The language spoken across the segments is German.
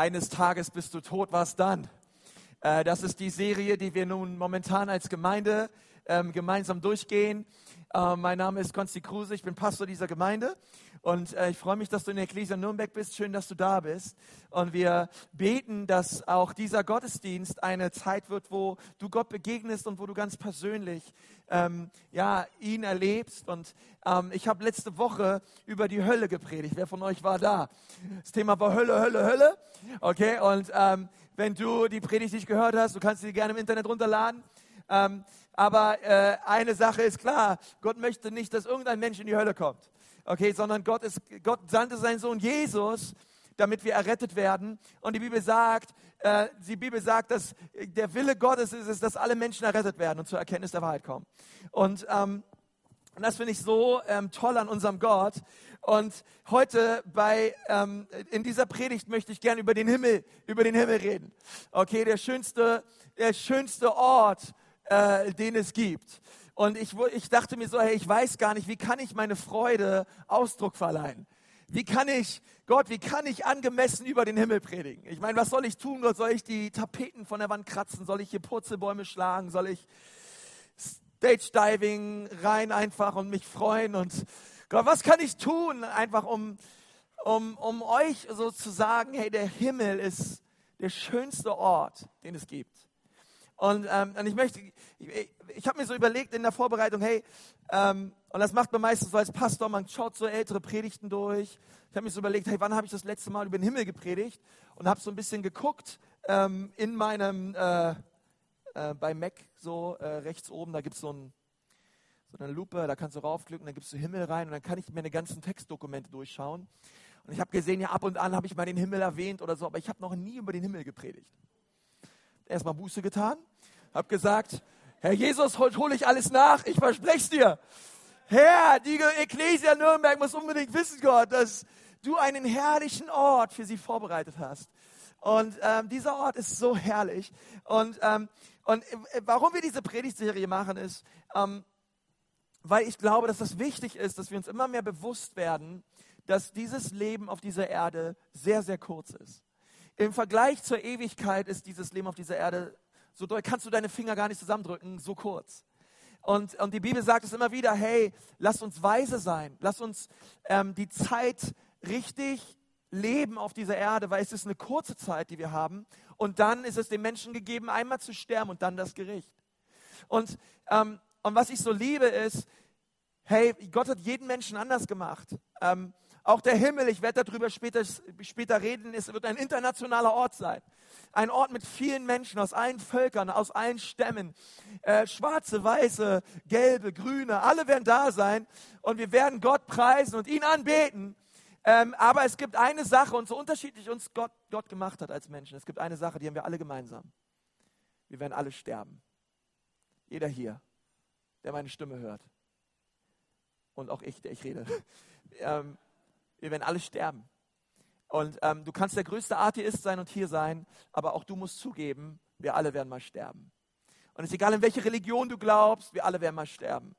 eines Tages bist du tot, was dann? Äh, das ist die Serie, die wir nun momentan als Gemeinde ähm, gemeinsam durchgehen. Äh, mein Name ist Konsti Kruse, ich bin Pastor dieser Gemeinde und äh, ich freue mich, dass du in der Ecclesia Nürnberg bist. Schön, dass du da bist. Und wir beten, dass auch dieser Gottesdienst eine Zeit wird, wo du Gott begegnest und wo du ganz persönlich ähm, ja, ihn erlebst. Und ähm, ich habe letzte Woche über die Hölle gepredigt. Wer von euch war da? Das Thema war Hölle, Hölle, Hölle. Okay, und ähm, wenn du die Predigt nicht gehört hast, du kannst sie gerne im Internet runterladen. Ähm, aber äh, eine Sache ist klar, Gott möchte nicht, dass irgendein Mensch in die Hölle kommt okay, sondern Gott, ist, Gott sandte seinen Sohn Jesus, damit wir errettet werden. Und die Bibel sagt, äh, die Bibel sagt, dass der Wille Gottes ist, ist, dass alle Menschen errettet werden und zur Erkenntnis der Wahrheit kommen. Und, ähm, das finde ich so ähm, toll an unserem Gott. Und heute bei, ähm, in dieser Predigt möchte ich gerne über den Himmel, über den Himmel reden. Okay, der schönste, der schönste Ort, äh, den es gibt. Und ich, ich dachte mir so, hey, ich weiß gar nicht, wie kann ich meine Freude Ausdruck verleihen? Wie kann ich, Gott, wie kann ich angemessen über den Himmel predigen? Ich meine, was soll ich tun? Gott, soll ich die Tapeten von der Wand kratzen? Soll ich hier Purzelbäume schlagen? Soll ich Stage Diving rein einfach und mich freuen? Und Gott, was kann ich tun? Einfach um, um, um euch so zu sagen, hey, der Himmel ist der schönste Ort, den es gibt. Und, ähm, und ich möchte, ich, ich habe mir so überlegt in der Vorbereitung, hey, ähm, und das macht man meistens so als Pastor, man schaut so ältere Predigten durch. Ich habe mir so überlegt, hey, wann habe ich das letzte Mal über den Himmel gepredigt? Und habe so ein bisschen geguckt ähm, in meinem, äh, äh, bei Mac so äh, rechts oben, da gibt es so, ein, so eine Lupe, da kannst du raufklicken, dann gibst du Himmel rein und dann kann ich mir meine ganzen Textdokumente durchschauen. Und ich habe gesehen, ja, ab und an habe ich mal den Himmel erwähnt oder so, aber ich habe noch nie über den Himmel gepredigt. Erstmal Buße getan habe gesagt, Herr Jesus, heute hole ich alles nach, ich verspreche es dir. Herr, die Ecclesia Nürnberg muss unbedingt wissen, Gott, dass du einen herrlichen Ort für sie vorbereitet hast. Und ähm, dieser Ort ist so herrlich. Und, ähm, und äh, warum wir diese Predigtserie machen, ist, ähm, weil ich glaube, dass das wichtig ist, dass wir uns immer mehr bewusst werden, dass dieses Leben auf dieser Erde sehr, sehr kurz ist. Im Vergleich zur Ewigkeit ist dieses Leben auf dieser Erde so doll kannst du deine Finger gar nicht zusammendrücken, so kurz. Und, und die Bibel sagt es immer wieder, hey, lass uns weise sein, lass uns ähm, die Zeit richtig leben auf dieser Erde, weil es ist eine kurze Zeit, die wir haben. Und dann ist es den Menschen gegeben, einmal zu sterben und dann das Gericht. Und, ähm, und was ich so liebe ist, hey, Gott hat jeden Menschen anders gemacht. Ähm, auch der Himmel, ich werde darüber später, später reden, es wird ein internationaler Ort sein. Ein Ort mit vielen Menschen aus allen Völkern, aus allen Stämmen. Äh, schwarze, weiße, gelbe, grüne, alle werden da sein und wir werden Gott preisen und ihn anbeten. Ähm, aber es gibt eine Sache, und so unterschiedlich uns Gott, Gott gemacht hat als Menschen, es gibt eine Sache, die haben wir alle gemeinsam. Wir werden alle sterben. Jeder hier, der meine Stimme hört. Und auch ich, der ich rede. ähm, wir werden alle sterben. Und ähm, du kannst der größte Atheist sein und hier sein, aber auch du musst zugeben, wir alle werden mal sterben. Und es ist egal, in welche Religion du glaubst, wir alle werden mal sterben.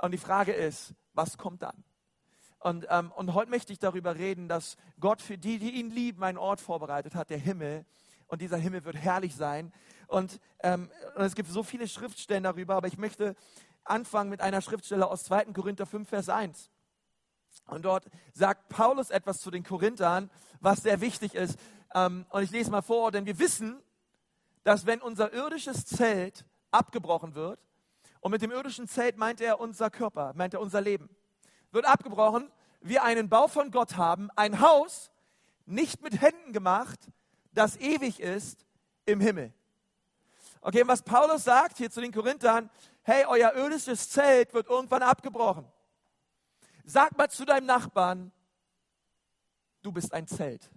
Und die Frage ist, was kommt dann? Und, ähm, und heute möchte ich darüber reden, dass Gott für die, die ihn lieben, einen Ort vorbereitet hat, der Himmel. Und dieser Himmel wird herrlich sein. Und, ähm, und es gibt so viele Schriftstellen darüber, aber ich möchte anfangen mit einer Schriftstelle aus 2. Korinther 5, Vers 1. Und dort sagt Paulus etwas zu den Korinthern, was sehr wichtig ist. Ähm, und ich lese mal vor, denn wir wissen, dass wenn unser irdisches Zelt abgebrochen wird, und mit dem irdischen Zelt meint er unser Körper, meint er unser Leben, wird abgebrochen, wir einen Bau von Gott haben, ein Haus, nicht mit Händen gemacht, das ewig ist im Himmel. Okay, und was Paulus sagt hier zu den Korinthern, hey, euer irdisches Zelt wird irgendwann abgebrochen. Sag mal zu deinem Nachbarn, du bist ein Zelt.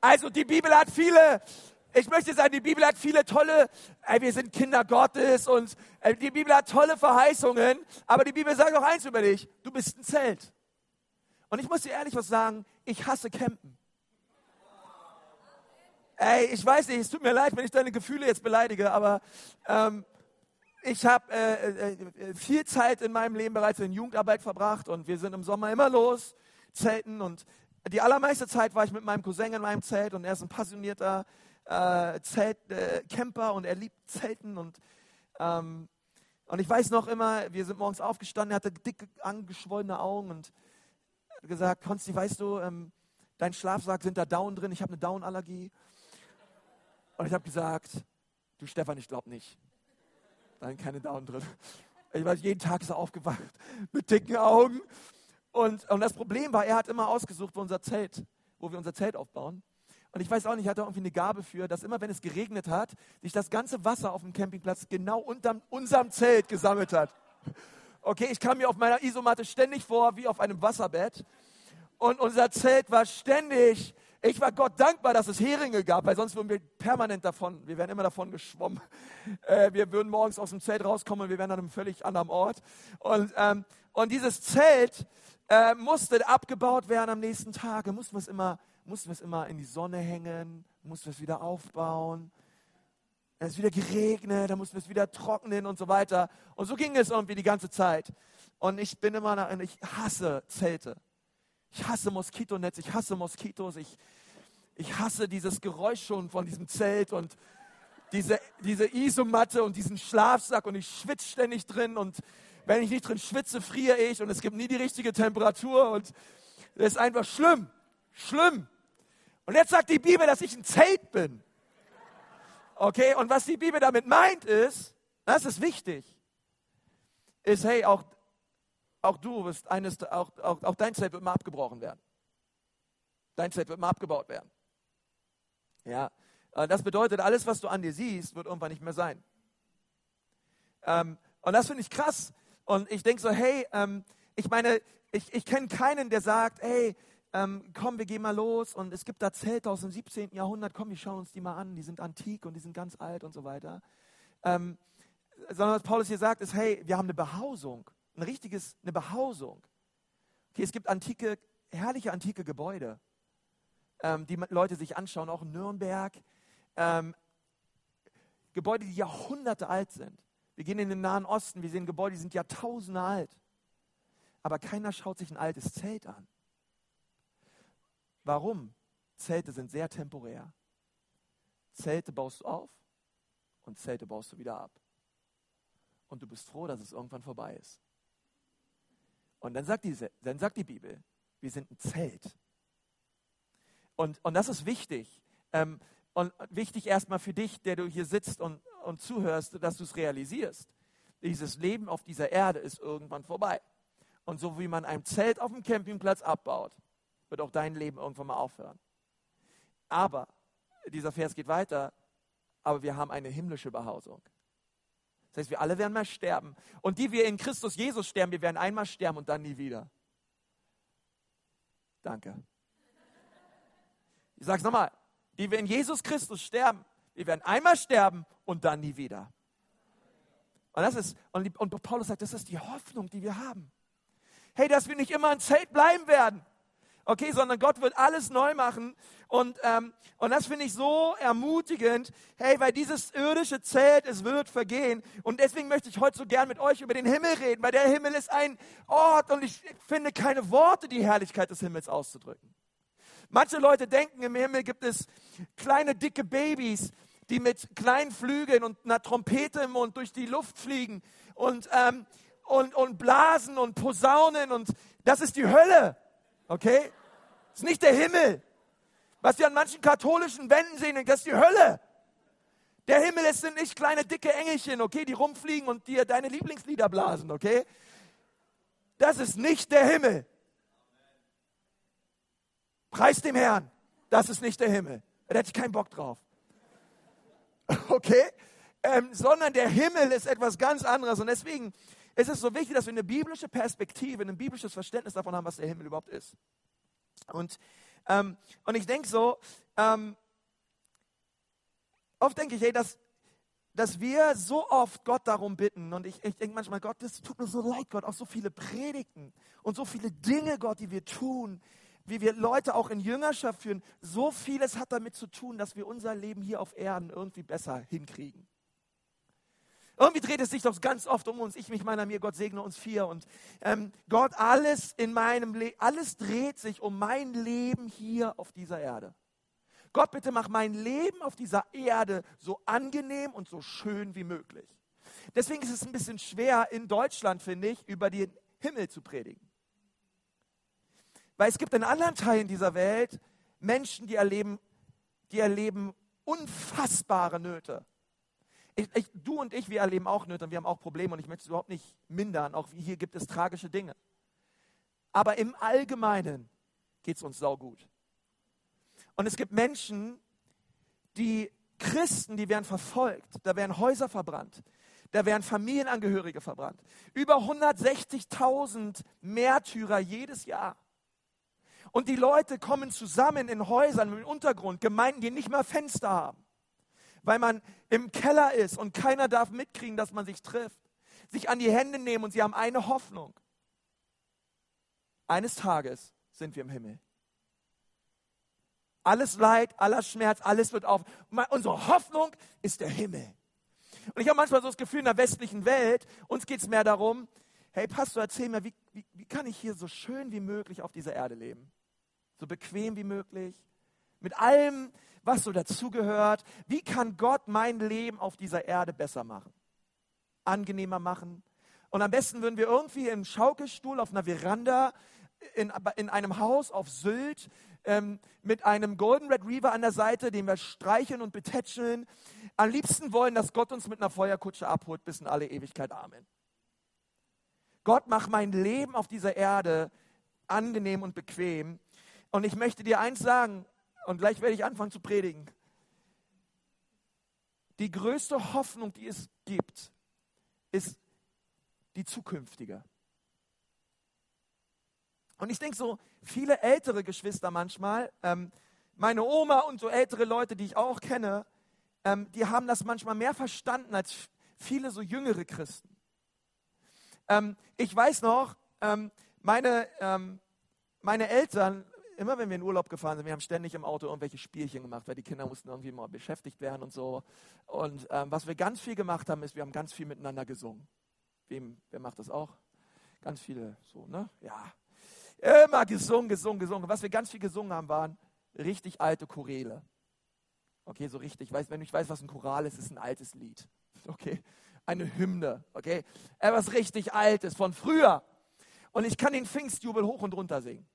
Also die Bibel hat viele, ich möchte sagen, die Bibel hat viele tolle, ey, wir sind Kinder Gottes und ey, die Bibel hat tolle Verheißungen, aber die Bibel sagt auch eins über dich, du bist ein Zelt. Und ich muss dir ehrlich was sagen, ich hasse Campen. Ey, ich weiß nicht, es tut mir leid, wenn ich deine Gefühle jetzt beleidige, aber ähm, ich habe äh, äh, äh, viel Zeit in meinem Leben bereits in Jugendarbeit verbracht und wir sind im Sommer immer los. Zelten und die allermeiste Zeit war ich mit meinem Cousin in meinem Zelt und er ist ein passionierter äh, Zelt, äh, und er liebt Zelten und ähm, und ich weiß noch immer, wir sind morgens aufgestanden, er hatte dicke, angeschwollene Augen und gesagt, Konsti, weißt du, ähm, dein Schlafsack sind da Down drin, ich habe eine Down-Allergie. Und ich habe gesagt, du Stefan, ich glaube nicht. Da sind keine Down drin. Ich war jeden Tag so aufgewacht mit dicken Augen. Und, und das Problem war, er hat immer ausgesucht, wo unser Zelt, wo wir unser Zelt aufbauen. Und ich weiß auch nicht, er hatte irgendwie eine Gabe für, dass immer, wenn es geregnet hat, sich das ganze Wasser auf dem Campingplatz genau unter unserem Zelt gesammelt hat. Okay, ich kam mir auf meiner Isomatte ständig vor wie auf einem Wasserbett. Und unser Zelt war ständig, ich war Gott dankbar, dass es Heringe gab, weil sonst würden wir permanent davon, wir wären immer davon geschwommen. Äh, wir würden morgens aus dem Zelt rauskommen und wir wären an einem völlig anderen Ort. Und, ähm, und dieses Zelt äh, musste abgebaut werden am nächsten Tag. Da mussten wir es immer, mussten wir es immer in die Sonne hängen, mussten wir es wieder aufbauen. Es ist wieder geregnet, dann mussten wir es wieder trocknen und so weiter. Und so ging es irgendwie die ganze Zeit. Und ich bin immer, nach, ich hasse Zelte. Ich hasse Moskitonetz, ich hasse Moskitos, ich, ich hasse dieses Geräusch schon von diesem Zelt und diese, diese Isomatte und diesen Schlafsack und ich schwitze ständig drin und wenn ich nicht drin schwitze, friere ich und es gibt nie die richtige Temperatur und es ist einfach schlimm, schlimm. Und jetzt sagt die Bibel, dass ich ein Zelt bin. Okay, und was die Bibel damit meint ist, das ist wichtig, ist, hey, auch, auch du wirst eines, auch, auch, auch dein Zelt wird mal abgebrochen werden. Dein Zelt wird mal abgebaut werden. Ja, äh, das bedeutet, alles, was du an dir siehst, wird irgendwann nicht mehr sein. Ähm, und das finde ich krass. Und ich denke so, hey, ähm, ich meine, ich, ich kenne keinen, der sagt, hey, ähm, komm, wir gehen mal los und es gibt da Zelte aus dem 17. Jahrhundert, komm, wir schauen uns die mal an, die sind antik und die sind ganz alt und so weiter. Ähm, sondern was Paulus hier sagt, ist, hey, wir haben eine Behausung, ein richtiges, eine Behausung. Okay, es gibt antike, herrliche antike Gebäude, ähm, die Leute sich anschauen, auch in Nürnberg. Ähm, Gebäude, die Jahrhunderte alt sind. Wir gehen in den Nahen Osten, wir sehen Gebäude, die sind Jahrtausende alt. Aber keiner schaut sich ein altes Zelt an. Warum? Zelte sind sehr temporär. Zelte baust du auf und Zelte baust du wieder ab. Und du bist froh, dass es irgendwann vorbei ist. Und dann sagt die, dann sagt die Bibel, wir sind ein Zelt. Und, und das ist wichtig. Ähm, und wichtig erstmal für dich, der du hier sitzt und, und zuhörst, dass du es realisierst. Dieses Leben auf dieser Erde ist irgendwann vorbei. Und so wie man ein Zelt auf dem Campingplatz abbaut, wird auch dein Leben irgendwann mal aufhören. Aber, dieser Vers geht weiter, aber wir haben eine himmlische Behausung. Das heißt, wir alle werden mal sterben. Und die wir in Christus Jesus sterben, wir werden einmal sterben und dann nie wieder. Danke. Ich sage es nochmal. Die wir in Jesus Christus sterben, wir werden einmal sterben und dann nie wieder. Und, das ist, und, und Paulus sagt, das ist die Hoffnung, die wir haben. Hey, dass wir nicht immer ein Zelt bleiben werden okay, sondern Gott wird alles neu machen. Und, ähm, und das finde ich so ermutigend. Hey, weil dieses irdische Zelt, es wird vergehen. Und deswegen möchte ich heute so gern mit euch über den Himmel reden, weil der Himmel ist ein Ort und ich finde keine Worte, die Herrlichkeit des Himmels auszudrücken. Manche Leute denken, im Himmel gibt es kleine, dicke Babys, die mit kleinen Flügeln und einer Trompete im Mund durch die Luft fliegen und, ähm, und, und blasen und posaunen und das ist die Hölle. Okay? Ist nicht der Himmel. Was wir an manchen katholischen Wänden sehen, das ist die Hölle. Der Himmel sind nicht kleine dicke Engelchen, okay, die rumfliegen und dir deine Lieblingslieder blasen, okay? Das ist nicht der Himmel. Preis dem Herrn. Das ist nicht der Himmel. Da hätte ich keinen Bock drauf. Okay? Ähm, sondern der Himmel ist etwas ganz anderes. Und deswegen ist es so wichtig, dass wir eine biblische Perspektive, ein biblisches Verständnis davon haben, was der Himmel überhaupt ist. Und, ähm, und ich denke so, ähm, oft denke ich, hey, dass, dass wir so oft Gott darum bitten. Und ich, ich denke manchmal, Gott, das tut mir so leid, Gott, auch so viele Predigten und so viele Dinge, Gott, die wir tun, wie wir Leute auch in Jüngerschaft führen. So vieles hat damit zu tun, dass wir unser Leben hier auf Erden irgendwie besser hinkriegen. Irgendwie dreht es sich doch ganz oft um uns. Ich, mich, meiner, mir, Gott segne uns vier. Und ähm, Gott, alles in meinem Leben, alles dreht sich um mein Leben hier auf dieser Erde. Gott, bitte mach mein Leben auf dieser Erde so angenehm und so schön wie möglich. Deswegen ist es ein bisschen schwer in Deutschland, finde ich, über den Himmel zu predigen. Weil es gibt in anderen Teilen dieser Welt Menschen, die erleben, die erleben unfassbare Nöte. Ich, ich, du und ich, wir erleben auch Nöte und wir haben auch Probleme und ich möchte es überhaupt nicht mindern. Auch hier gibt es tragische Dinge. Aber im Allgemeinen geht es uns saugut. Und es gibt Menschen, die Christen, die werden verfolgt, da werden Häuser verbrannt, da werden Familienangehörige verbrannt. Über 160.000 Märtyrer jedes Jahr. Und die Leute kommen zusammen in Häusern im Untergrund, Gemeinden, die nicht mal Fenster haben, weil man im Keller ist und keiner darf mitkriegen, dass man sich trifft. Sich an die Hände nehmen und sie haben eine Hoffnung. Eines Tages sind wir im Himmel. Alles Leid, aller Schmerz, alles wird auf. Unsere Hoffnung ist der Himmel. Und ich habe manchmal so das Gefühl, in der westlichen Welt, uns geht es mehr darum, hey Pastor, erzähl mir, wie, wie, wie kann ich hier so schön wie möglich auf dieser Erde leben? So bequem wie möglich, mit allem, was so dazugehört. Wie kann Gott mein Leben auf dieser Erde besser machen? Angenehmer machen? Und am besten würden wir irgendwie im Schaukelstuhl auf einer Veranda in, in einem Haus auf Sylt ähm, mit einem Golden Retriever an der Seite, den wir streicheln und betätscheln. Am liebsten wollen, dass Gott uns mit einer Feuerkutsche abholt bis in alle Ewigkeit. Amen. Gott macht mein Leben auf dieser Erde angenehm und bequem. Und ich möchte dir eins sagen, und gleich werde ich anfangen zu predigen. Die größte Hoffnung, die es gibt, ist die zukünftige. Und ich denke so, viele ältere Geschwister manchmal, ähm, meine Oma und so ältere Leute, die ich auch kenne, ähm, die haben das manchmal mehr verstanden als viele so jüngere Christen. Ähm, ich weiß noch, ähm, meine, ähm, meine Eltern, immer wenn wir in Urlaub gefahren sind, wir haben ständig im Auto irgendwelche Spielchen gemacht, weil die Kinder mussten irgendwie mal beschäftigt werden und so. Und ähm, was wir ganz viel gemacht haben, ist, wir haben ganz viel miteinander gesungen. Wem, wer macht das auch? Ganz viele, so, ne? Ja, Immer gesungen, gesungen, gesungen. Was wir ganz viel gesungen haben, waren richtig alte Choräle. Okay, so richtig. Weiß, wenn nicht weißt, was ein Choral ist, ist ein altes Lied. Okay, eine Hymne. Okay, etwas richtig Altes von früher. Und ich kann den Pfingstjubel hoch und runter singen.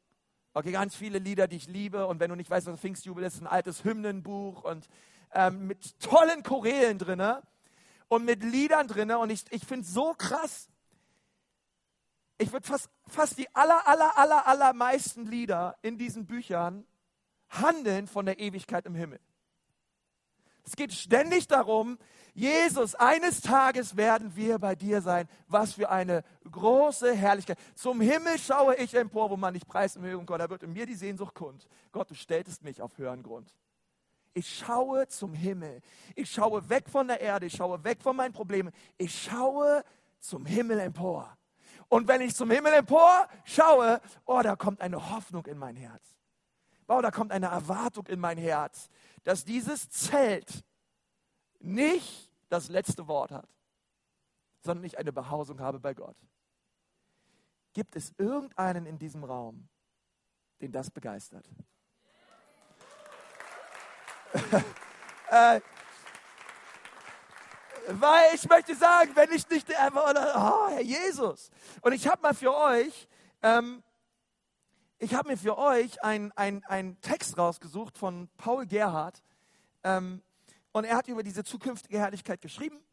Okay, ganz viele Lieder, die ich liebe. Und wenn du nicht weißt, was Pfingstjubel ist ein altes Hymnenbuch und ähm, mit tollen Chorälen drinne und mit Liedern drinne. Und ich, ich finde es so krass, ich würde fast, fast die aller, aller, aller, allermeisten Lieder in diesen Büchern handeln von der Ewigkeit im Himmel. Es geht ständig darum, Jesus, eines Tages werden wir bei dir sein. Was für eine große Herrlichkeit. Zum Himmel schaue ich empor, wo man nicht preisen will. Gott, da wird in mir die Sehnsucht kund. Gott, du stelltest mich auf höheren Grund. Ich schaue zum Himmel. Ich schaue weg von der Erde. Ich schaue weg von meinen Problemen. Ich schaue zum Himmel empor. Und wenn ich zum Himmel empor schaue, oh, da kommt eine Hoffnung in mein Herz. Oh, da kommt eine Erwartung in mein Herz, dass dieses Zelt nicht das letzte Wort hat, sondern ich eine Behausung habe bei Gott. Gibt es irgendeinen in diesem Raum, den das begeistert? äh, weil ich möchte sagen, wenn ich nicht der, oh, Herr Jesus. Und ich habe mal für euch, ähm, ich habe mir für euch einen ein Text rausgesucht von Paul Gerhardt. Ähm, und er hat über diese zukünftige Herrlichkeit geschrieben.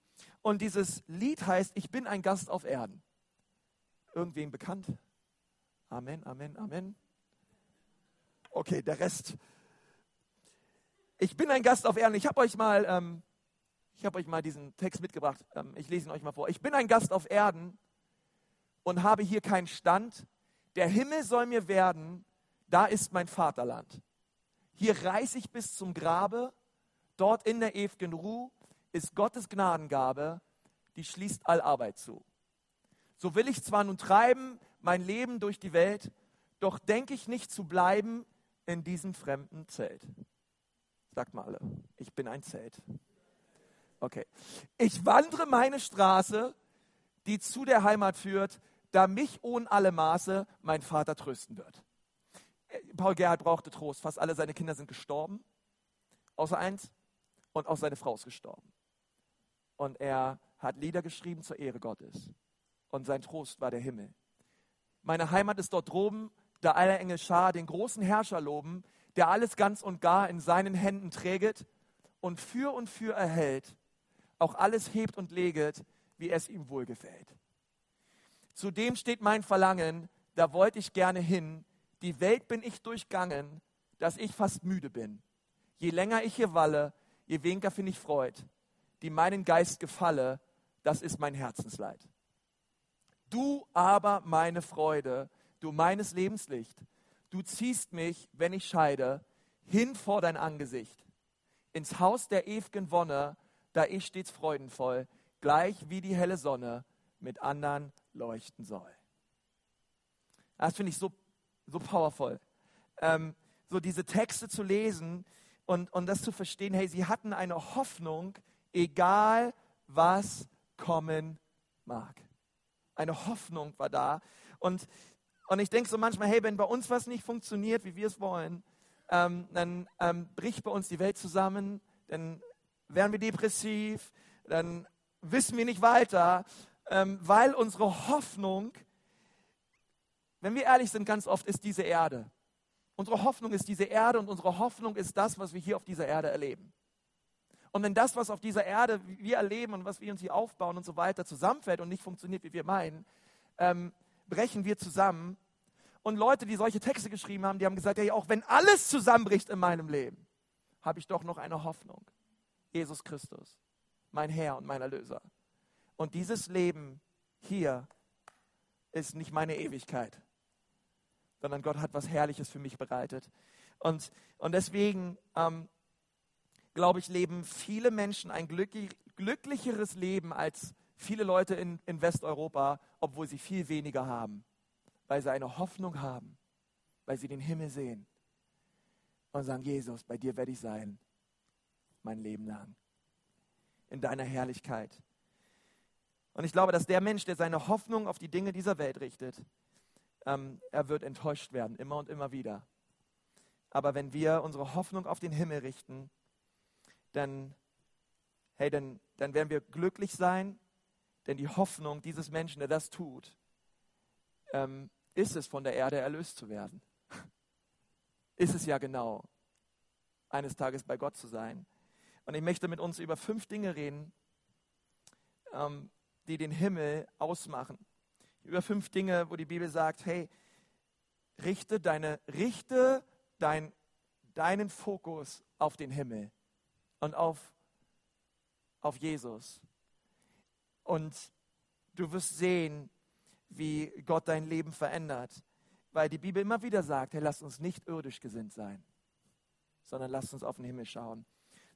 Und dieses Lied heißt, ich bin ein Gast auf Erden. Irgendwem bekannt? Amen, Amen, Amen. Okay, der Rest. Ich bin ein Gast auf Erden. Ich habe euch mal ähm, ich euch mal diesen Text mitgebracht. Ähm, ich lese ihn euch mal vor. Ich bin ein Gast auf Erden und habe hier keinen Stand. Der Himmel soll mir werden, da ist mein Vaterland. Hier reise ich bis zum Grabe, dort in der ewigen Ruhe ist Gottes Gnadengabe, die schließt all Arbeit zu. So will ich zwar nun treiben mein Leben durch die Welt, doch denke ich nicht zu bleiben in diesem fremden Zelt. Sagt mal alle, ich bin ein Zelt. Okay. Ich wandere meine Straße, die zu der Heimat führt, da mich ohne alle Maße mein Vater trösten wird. Paul Gerhard brauchte Trost. Fast alle seine Kinder sind gestorben, außer eins, und auch seine Frau ist gestorben. Und er hat Lieder geschrieben zur Ehre Gottes. Und sein Trost war der Himmel. Meine Heimat ist dort droben, da aller Engel Schar den großen Herrscher loben, der alles ganz und gar in seinen Händen träget und für und für erhält, auch alles hebt und leget, wie es ihm wohlgefällt. Zudem steht mein Verlangen, da wollte ich gerne hin, die Welt bin ich durchgangen, dass ich fast müde bin. Je länger ich hier walle, je weniger finde ich Freud, die meinen Geist gefalle, das ist mein Herzensleid. Du aber meine Freude, du meines Lebenslicht, du ziehst mich, wenn ich scheide, hin vor dein Angesicht, ins Haus der ewigen Wonne, da ich stets freudenvoll, gleich wie die helle Sonne mit anderen leuchten soll. Das finde ich so, so powerful. Ähm, so diese Texte zu lesen und, und das zu verstehen, hey, sie hatten eine Hoffnung, egal was kommen mag. Eine Hoffnung war da. Und, und ich denke so manchmal, hey, wenn bei uns was nicht funktioniert, wie wir es wollen, ähm, dann ähm, bricht bei uns die Welt zusammen, dann werden wir depressiv, dann wissen wir nicht weiter, ähm, weil unsere Hoffnung, wenn wir ehrlich sind, ganz oft ist diese Erde. Unsere Hoffnung ist diese Erde und unsere Hoffnung ist das, was wir hier auf dieser Erde erleben. Und wenn das, was auf dieser Erde wir erleben und was wir uns hier aufbauen und so weiter, zusammenfällt und nicht funktioniert, wie wir meinen, ähm, brechen wir zusammen. Und Leute, die solche Texte geschrieben haben, die haben gesagt, ja, auch wenn alles zusammenbricht in meinem Leben, habe ich doch noch eine Hoffnung. Jesus Christus, mein Herr und mein Erlöser. Und dieses Leben hier ist nicht meine Ewigkeit, sondern Gott hat was Herrliches für mich bereitet. Und, und deswegen ähm, glaube ich, leben viele Menschen ein glücklicheres Leben als viele Leute in, in Westeuropa, obwohl sie viel weniger haben, weil sie eine Hoffnung haben, weil sie den Himmel sehen. Und sagen, Jesus, bei dir werde ich sein, mein Leben lang, in deiner Herrlichkeit. Und ich glaube, dass der Mensch, der seine Hoffnung auf die Dinge dieser Welt richtet, ähm, er wird enttäuscht werden, immer und immer wieder. Aber wenn wir unsere Hoffnung auf den Himmel richten, dann, hey, dann, dann werden wir glücklich sein, denn die Hoffnung dieses Menschen, der das tut, ähm, ist es, von der Erde erlöst zu werden. ist es ja genau, eines Tages bei Gott zu sein. Und ich möchte mit uns über fünf Dinge reden, ähm, die den Himmel ausmachen. Über fünf Dinge, wo die Bibel sagt, hey, richte, deine, richte dein, deinen Fokus auf den Himmel und auf, auf Jesus. Und du wirst sehen, wie Gott dein Leben verändert. Weil die Bibel immer wieder sagt, hey, lass uns nicht irdisch gesinnt sein, sondern lass uns auf den Himmel schauen.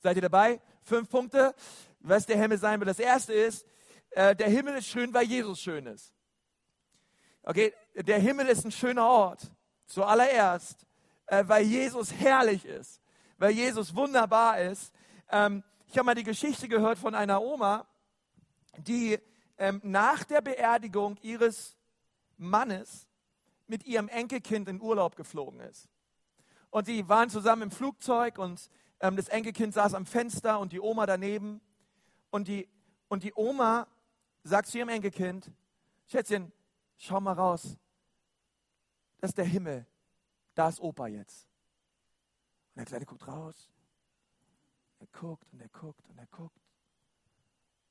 Seid ihr dabei? Fünf Punkte, was der Himmel sein will. Das erste ist, äh, der Himmel ist schön, weil Jesus schön ist. Okay, der Himmel ist ein schöner Ort. Zuallererst, äh, weil Jesus herrlich ist, weil Jesus wunderbar ist, ähm, ich habe mal die Geschichte gehört von einer Oma, die ähm, nach der Beerdigung ihres Mannes mit ihrem Enkelkind in Urlaub geflogen ist. Und sie waren zusammen im Flugzeug und ähm, das Enkelkind saß am Fenster und die Oma daneben. Und die, und die Oma sagt zu ihrem Enkelkind, Schätzchen, schau mal raus. Das ist der Himmel. Da ist Opa jetzt. Und der Kleine guckt raus. Er guckt und er guckt und er guckt.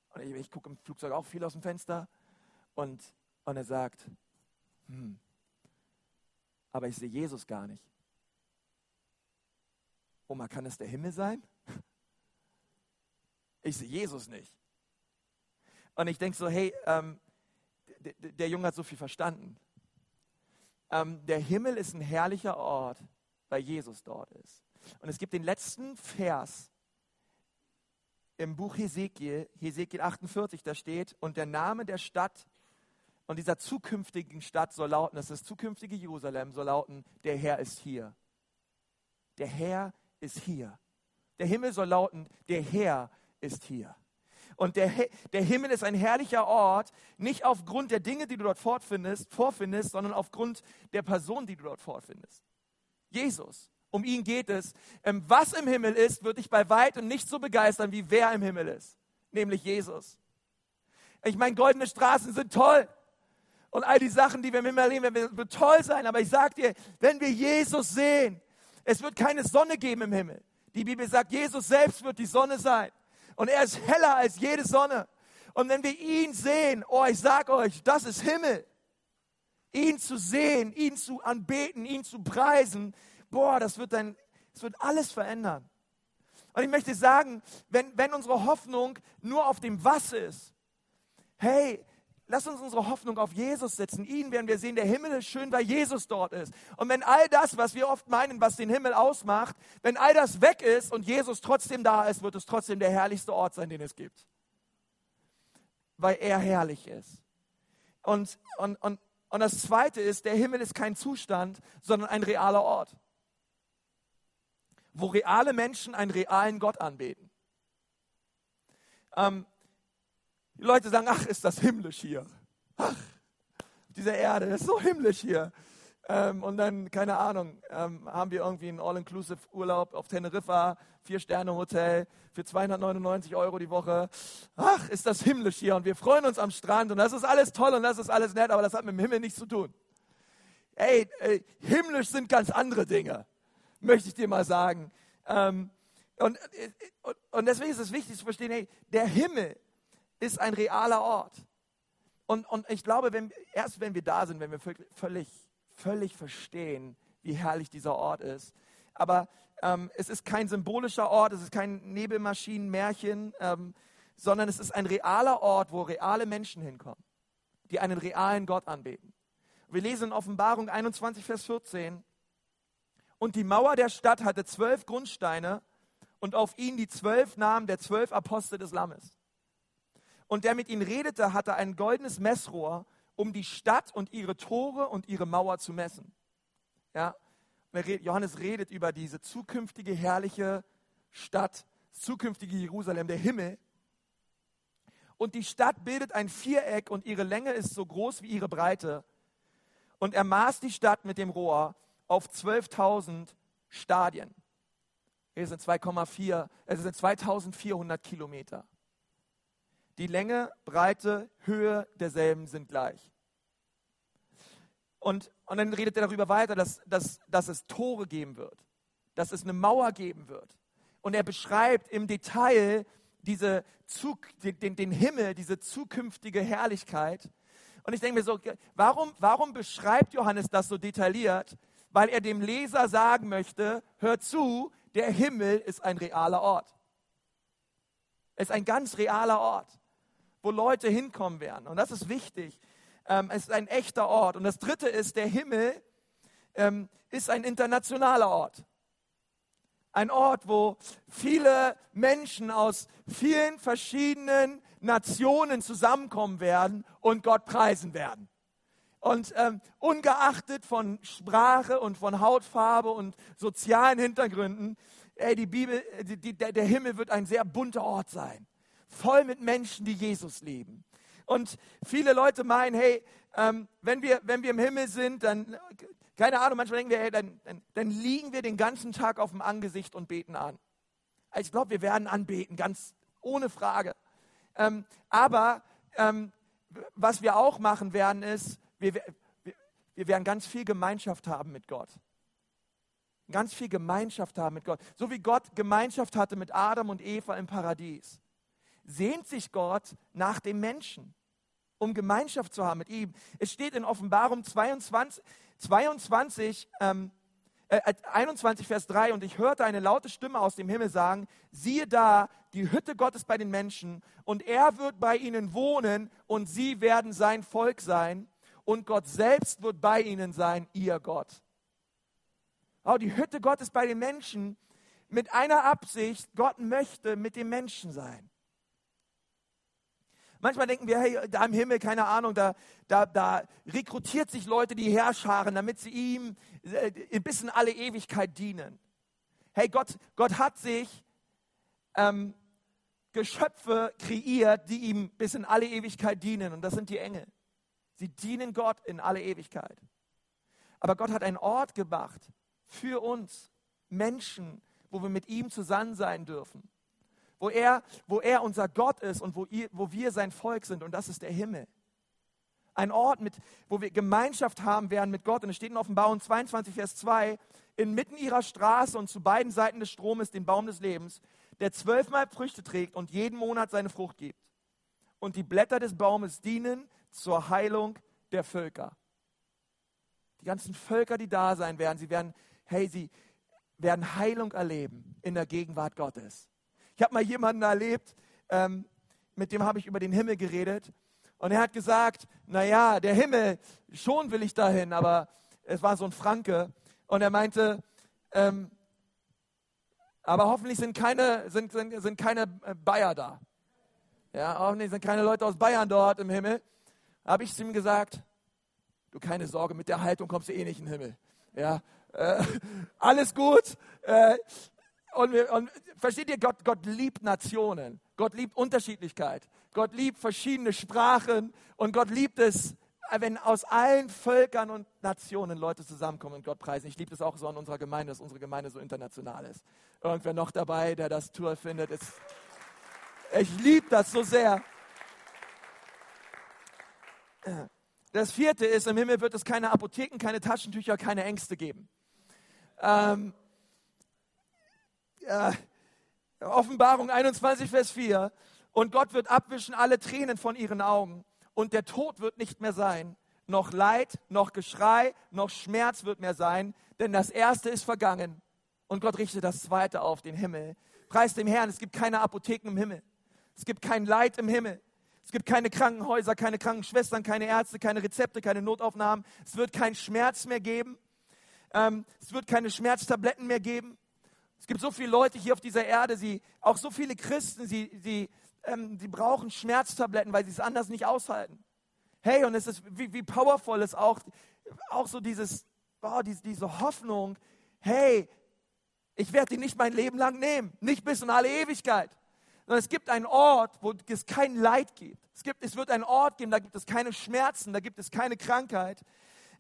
Und ich, ich gucke im Flugzeug auch viel aus dem Fenster. Und, und er sagt, hm, aber ich sehe Jesus gar nicht. Oma, kann es der Himmel sein? Ich sehe Jesus nicht. Und ich denke so, hey, ähm, der Junge hat so viel verstanden. Ähm, der Himmel ist ein herrlicher Ort, weil Jesus dort ist. Und es gibt den letzten Vers im Buch Hesekiel, Hesekiel 48, da steht, und der Name der Stadt und dieser zukünftigen Stadt soll lauten, das ist das zukünftige Jerusalem, soll lauten, der Herr ist hier. Der Herr ist hier. Der Himmel soll lauten, der Herr ist hier. Und der, der Himmel ist ein herrlicher Ort, nicht aufgrund der Dinge, die du dort vorfindest, vorfindest, sondern aufgrund der Person, die du dort vorfindest. Jesus. Um ihn geht es. Ähm, was im Himmel ist, wird dich bei weitem nicht so begeistern, wie wer im Himmel ist. Nämlich Jesus. Ich meine, goldene Straßen sind toll. Und all die Sachen, die wir im Himmel erleben, werden toll sein. Aber ich sage dir, wenn wir Jesus sehen, es wird keine Sonne geben im Himmel. Die Bibel sagt, Jesus selbst wird die Sonne sein. Und er ist heller als jede Sonne. Und wenn wir ihn sehen, oh, ich sag euch, das ist Himmel. Ihn zu sehen, ihn zu anbeten, ihn zu preisen, boah, das wird dann, das wird alles verändern. Und ich möchte sagen, wenn, wenn unsere Hoffnung nur auf dem Was ist, hey, Lass uns unsere Hoffnung auf Jesus setzen. Ihn werden wir sehen. Der Himmel ist schön, weil Jesus dort ist. Und wenn all das, was wir oft meinen, was den Himmel ausmacht, wenn all das weg ist und Jesus trotzdem da ist, wird es trotzdem der herrlichste Ort sein, den es gibt. Weil er herrlich ist. Und, und, und, und das Zweite ist, der Himmel ist kein Zustand, sondern ein realer Ort. Wo reale Menschen einen realen Gott anbeten. Ähm, die Leute sagen, ach, ist das himmlisch hier. Ach, diese Erde ist so himmlisch hier. Ähm, und dann, keine Ahnung, ähm, haben wir irgendwie einen All-Inclusive-Urlaub auf Teneriffa, Vier-Sterne-Hotel für 299 Euro die Woche. Ach, ist das himmlisch hier. Und wir freuen uns am Strand und das ist alles toll und das ist alles nett, aber das hat mit dem Himmel nichts zu tun. Ey, ey himmlisch sind ganz andere Dinge, möchte ich dir mal sagen. Ähm, und, äh, und, und deswegen ist es wichtig zu verstehen, hey, der Himmel ist ein realer Ort. Und, und ich glaube, wenn, erst wenn wir da sind, wenn wir völlig, völlig verstehen, wie herrlich dieser Ort ist. Aber ähm, es ist kein symbolischer Ort, es ist kein Nebelmaschinenmärchen, ähm, sondern es ist ein realer Ort, wo reale Menschen hinkommen, die einen realen Gott anbeten. Wir lesen in Offenbarung 21, Vers 14. Und die Mauer der Stadt hatte zwölf Grundsteine und auf ihnen die zwölf Namen der zwölf Apostel des Lammes. Und der mit ihnen redete, hatte ein goldenes Messrohr, um die Stadt und ihre Tore und ihre Mauer zu messen. Ja? Johannes redet über diese zukünftige herrliche Stadt, das zukünftige Jerusalem, der Himmel. Und die Stadt bildet ein Viereck und ihre Länge ist so groß wie ihre Breite. Und er maß die Stadt mit dem Rohr auf 12.000 Stadien. Es sind 2,4, es sind 2400 Kilometer. Die Länge, Breite, Höhe derselben sind gleich. Und, und dann redet er darüber weiter, dass, dass, dass es Tore geben wird, dass es eine Mauer geben wird. Und er beschreibt im Detail diese Zug, den, den Himmel, diese zukünftige Herrlichkeit. Und ich denke mir so, warum, warum beschreibt Johannes das so detailliert? Weil er dem Leser sagen möchte, hör zu, der Himmel ist ein realer Ort. Es ist ein ganz realer Ort wo Leute hinkommen werden. Und das ist wichtig. Ähm, es ist ein echter Ort. Und das Dritte ist, der Himmel ähm, ist ein internationaler Ort. Ein Ort, wo viele Menschen aus vielen verschiedenen Nationen zusammenkommen werden und Gott preisen werden. Und ähm, ungeachtet von Sprache und von Hautfarbe und sozialen Hintergründen, ey, die Bibel, die, die, der Himmel wird ein sehr bunter Ort sein voll mit Menschen, die Jesus lieben. Und viele Leute meinen, hey, ähm, wenn, wir, wenn wir im Himmel sind, dann, keine Ahnung, manchmal denken wir, hey, dann, dann, dann liegen wir den ganzen Tag auf dem Angesicht und beten an. Ich glaube, wir werden anbeten, ganz ohne Frage. Ähm, aber ähm, was wir auch machen werden, ist, wir, wir, wir werden ganz viel Gemeinschaft haben mit Gott. Ganz viel Gemeinschaft haben mit Gott. So wie Gott Gemeinschaft hatte mit Adam und Eva im Paradies sehnt sich Gott nach dem Menschen, um Gemeinschaft zu haben mit ihm. Es steht in Offenbarung 22, 22 ähm, äh, 21, Vers 3, und ich hörte eine laute Stimme aus dem Himmel sagen, siehe da, die Hütte Gottes bei den Menschen, und er wird bei ihnen wohnen, und sie werden sein Volk sein, und Gott selbst wird bei ihnen sein, ihr Gott. Oh, die Hütte Gottes bei den Menschen mit einer Absicht, Gott möchte mit dem Menschen sein. Manchmal denken wir, hey, da im Himmel, keine Ahnung, da, da, da rekrutiert sich Leute, die herscharen, damit sie ihm äh, bis in alle Ewigkeit dienen. Hey, Gott, Gott hat sich ähm, Geschöpfe kreiert, die ihm bis in alle Ewigkeit dienen. Und das sind die Engel. Sie dienen Gott in alle Ewigkeit. Aber Gott hat einen Ort gemacht für uns, Menschen, wo wir mit ihm zusammen sein dürfen. Wo er, wo er unser Gott ist und wo, ihr, wo wir sein Volk sind. Und das ist der Himmel. Ein Ort, mit, wo wir Gemeinschaft haben werden mit Gott. Und es steht in Offenbarung 22, Vers 2, inmitten ihrer Straße und zu beiden Seiten des Stromes den Baum des Lebens, der zwölfmal Früchte trägt und jeden Monat seine Frucht gibt. Und die Blätter des Baumes dienen zur Heilung der Völker. Die ganzen Völker, die da sein werden, sie werden, hey, sie werden Heilung erleben in der Gegenwart Gottes. Ich habe mal jemanden erlebt, ähm, mit dem habe ich über den Himmel geredet. Und er hat gesagt, naja, der Himmel, schon will ich dahin, aber es war so ein Franke. Und er meinte, ähm, aber hoffentlich sind keine, sind, sind, sind keine äh, Bayer da. Ja, hoffentlich sind keine Leute aus Bayern dort im Himmel. Habe ich zu ihm gesagt, du keine Sorge, mit der Haltung kommst du eh nicht in den Himmel. Ja, äh, alles gut. Äh, und, wir, und, versteht ihr, Gott, Gott liebt Nationen. Gott liebt Unterschiedlichkeit. Gott liebt verschiedene Sprachen. Und Gott liebt es, wenn aus allen Völkern und Nationen Leute zusammenkommen und Gott preisen. Ich liebe es auch so an unserer Gemeinde, dass unsere Gemeinde so international ist. Irgendwer noch dabei, der das Tour findet. Ist, ich liebe das so sehr. Das vierte ist, im Himmel wird es keine Apotheken, keine Taschentücher, keine Ängste geben. Ähm, ja, Offenbarung 21, Vers 4. Und Gott wird abwischen alle Tränen von ihren Augen und der Tod wird nicht mehr sein. Noch Leid, noch Geschrei, noch Schmerz wird mehr sein, denn das Erste ist vergangen. Und Gott richtet das Zweite auf, den Himmel. Preis dem Herrn, es gibt keine Apotheken im Himmel. Es gibt kein Leid im Himmel. Es gibt keine Krankenhäuser, keine Krankenschwestern, keine Ärzte, keine Rezepte, keine Notaufnahmen. Es wird keinen Schmerz mehr geben. Ähm, es wird keine Schmerztabletten mehr geben. Es gibt so viele Leute hier auf dieser Erde, sie, auch so viele Christen, sie, sie, ähm, sie brauchen Schmerztabletten, weil sie es anders nicht aushalten. Hey, und es ist, wie, wie powerful ist auch, auch so dieses, oh, diese, diese Hoffnung, hey, ich werde die nicht mein Leben lang nehmen, nicht bis in alle Ewigkeit. Sondern es gibt einen Ort, wo es kein Leid gibt. Es, gibt, es wird einen Ort geben, da gibt es keine Schmerzen, da gibt es keine Krankheit,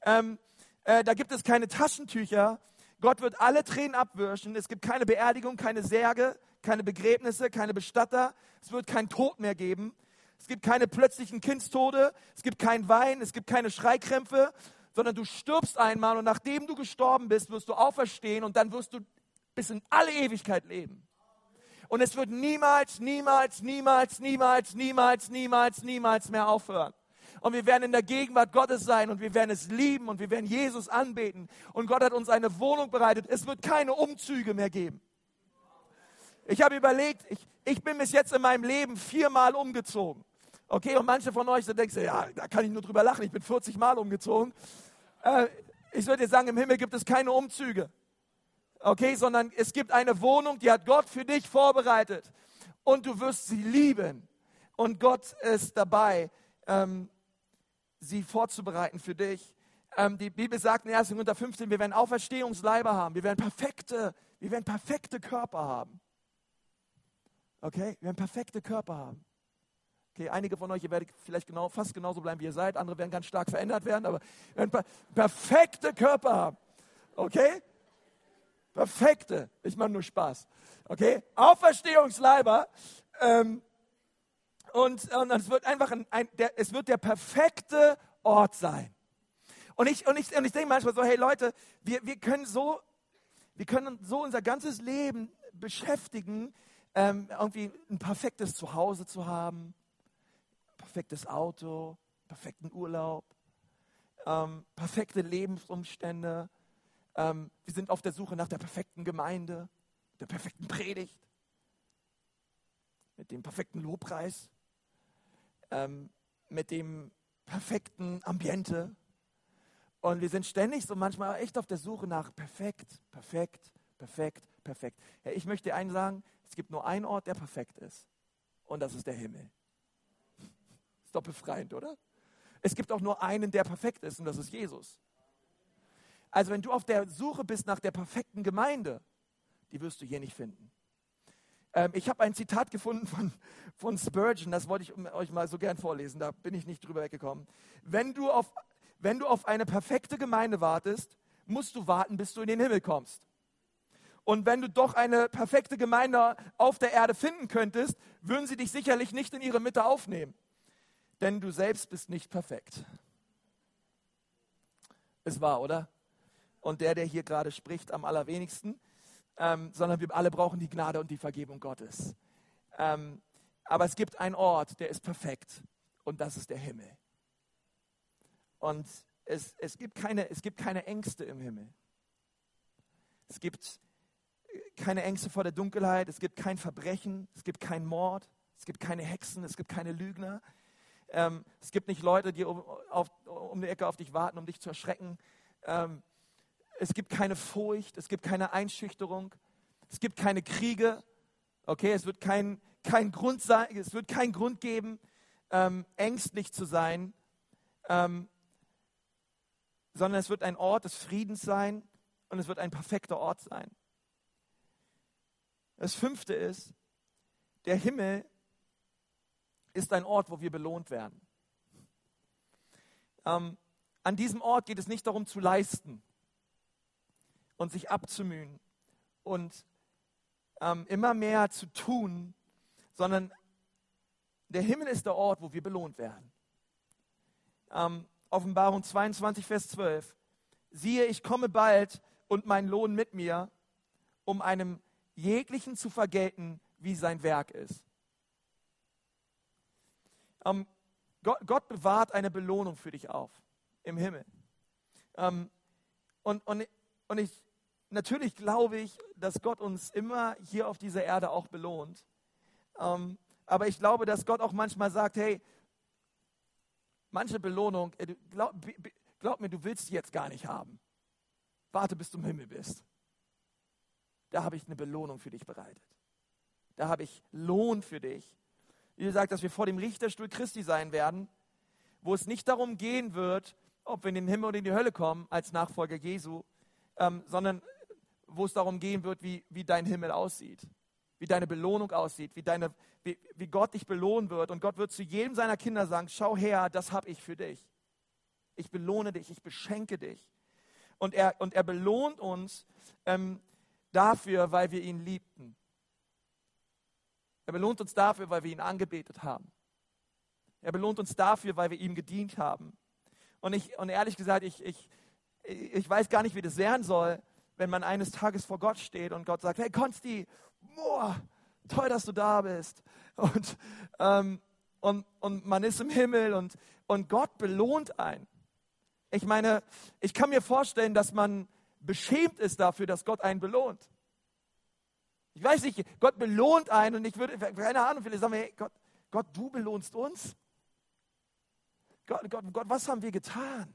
ähm, äh, da gibt es keine Taschentücher, Gott wird alle Tränen abwürschen. Es gibt keine Beerdigung, keine Särge, keine Begräbnisse, keine Bestatter. Es wird keinen Tod mehr geben. Es gibt keine plötzlichen Kindstode. Es gibt kein Wein. Es gibt keine Schreikrämpfe, sondern du stirbst einmal und nachdem du gestorben bist, wirst du auferstehen und dann wirst du bis in alle Ewigkeit leben. Und es wird niemals, niemals, niemals, niemals, niemals, niemals, niemals mehr aufhören und wir werden in der Gegenwart Gottes sein und wir werden es lieben und wir werden Jesus anbeten. Und Gott hat uns eine Wohnung bereitet. Es wird keine Umzüge mehr geben. Ich habe überlegt, ich, ich bin bis jetzt in meinem Leben viermal umgezogen. Okay, und manche von euch, da denken, ja, da kann ich nur drüber lachen, ich bin 40 Mal umgezogen. Äh, ich würde dir sagen, im Himmel gibt es keine Umzüge. Okay, sondern es gibt eine Wohnung, die hat Gott für dich vorbereitet. Und du wirst sie lieben. Und Gott ist dabei, ähm, sie vorzubereiten für dich. Ähm, die Bibel sagt in 1. Korinther 15, wir werden Auferstehungsleiber haben, wir werden perfekte, wir werden perfekte Körper haben. Okay, wir werden perfekte Körper haben. Okay, einige von euch, ihr werdet vielleicht genau, fast genauso bleiben, wie ihr seid, andere werden ganz stark verändert werden, aber wir werden per perfekte Körper haben. Okay? Perfekte. Ich mache nur Spaß. Okay? Auferstehungsleiber. Ähm, und, und es wird einfach ein, ein, der, es wird der perfekte Ort sein. Und ich, und ich, und ich denke manchmal so, hey Leute, wir, wir können so, wir können so unser ganzes Leben beschäftigen, ähm, irgendwie ein perfektes Zuhause zu haben, perfektes Auto, perfekten Urlaub, ähm, perfekte Lebensumstände. Ähm, wir sind auf der Suche nach der perfekten Gemeinde, der perfekten Predigt, mit dem perfekten Lobpreis ähm, mit dem perfekten Ambiente. Und wir sind ständig so manchmal echt auf der Suche nach perfekt, perfekt, perfekt, perfekt. Ja, ich möchte dir einen sagen, es gibt nur einen Ort, der perfekt ist. Und das ist der Himmel. Ist doch befreiend, oder? Es gibt auch nur einen, der perfekt ist, und das ist Jesus. Also wenn du auf der Suche bist nach der perfekten Gemeinde, die wirst du hier nicht finden. Ähm, ich habe ein Zitat gefunden von, von Spurgeon, das wollte ich euch mal so gern vorlesen, da bin ich nicht drüber weggekommen. Wenn du auf, wenn du auf eine perfekte Gemeinde wartest, musst du warten, bis du in den Himmel kommst. Und wenn du doch eine perfekte Gemeinde auf der Erde finden könntest, würden sie dich sicherlich nicht in ihre Mitte aufnehmen. Denn du selbst bist nicht perfekt. Ist wahr, oder? Und der, der hier gerade spricht, am allerwenigsten. Ähm, sondern wir alle brauchen die Gnade und die Vergebung Gottes. Ähm, aber es gibt einen Ort, der ist perfekt. Und das ist der Himmel. Und es, es, gibt keine, es gibt keine Ängste im Himmel. Es gibt keine Ängste vor der Dunkelheit, es gibt kein Verbrechen, es gibt keinen Mord, es gibt keine Hexen, es gibt keine Lügner. Ähm, es gibt nicht Leute, die um, auf, um die Ecke auf dich warten, um dich zu erschrecken. Ähm, es gibt keine Furcht, es gibt keine Einschüchterung, es gibt keine Kriege. Okay, es wird kein, kein Grund sein, es wird keinen Grund geben, ähm, ängstlich zu sein, ähm, sondern es wird ein Ort des Friedens sein und es wird ein perfekter Ort sein. Das fünfte ist, der Himmel ist ein Ort, wo wir belohnt werden. Ähm, an diesem Ort geht es nicht darum zu leisten und sich abzumühen und ähm, immer mehr zu tun, sondern der Himmel ist der Ort, wo wir belohnt werden. Ähm, Offenbarung 22, Vers 12. Siehe, ich komme bald und mein Lohn mit mir, um einem jeglichen zu vergelten, wie sein Werk ist. Ähm, Gott, Gott, bewahrt eine Belohnung für dich auf im Himmel. Ähm, und, und, und ich, natürlich glaube ich, dass Gott uns immer hier auf dieser Erde auch belohnt. Ähm, aber ich glaube, dass Gott auch manchmal sagt, hey, manche Belohnung, äh, glaub, glaub mir, du willst sie jetzt gar nicht haben. Warte, bis du im Himmel bist da habe ich eine Belohnung für dich bereitet. Da habe ich Lohn für dich. Wie gesagt, dass wir vor dem Richterstuhl Christi sein werden, wo es nicht darum gehen wird, ob wir in den Himmel oder in die Hölle kommen als Nachfolger Jesu, ähm, sondern wo es darum gehen wird, wie, wie dein Himmel aussieht, wie deine Belohnung aussieht, wie, deine, wie, wie Gott dich belohnen wird. Und Gott wird zu jedem seiner Kinder sagen, schau her, das habe ich für dich. Ich belohne dich, ich beschenke dich. Und er, und er belohnt uns ähm, dafür, weil wir ihn liebten. Er belohnt uns dafür, weil wir ihn angebetet haben. Er belohnt uns dafür, weil wir ihm gedient haben. Und, ich, und ehrlich gesagt, ich, ich, ich weiß gar nicht, wie das werden soll, wenn man eines Tages vor Gott steht und Gott sagt, hey Konsti, boah, toll, dass du da bist. Und, ähm, und, und man ist im Himmel und, und Gott belohnt einen. Ich meine, ich kann mir vorstellen, dass man beschämt ist dafür, dass Gott einen belohnt. Ich weiß nicht, Gott belohnt einen und ich würde, keine Ahnung, vielleicht sagen hey, Gott, Gott, du belohnst uns. Gott, Gott, Gott, was haben wir getan?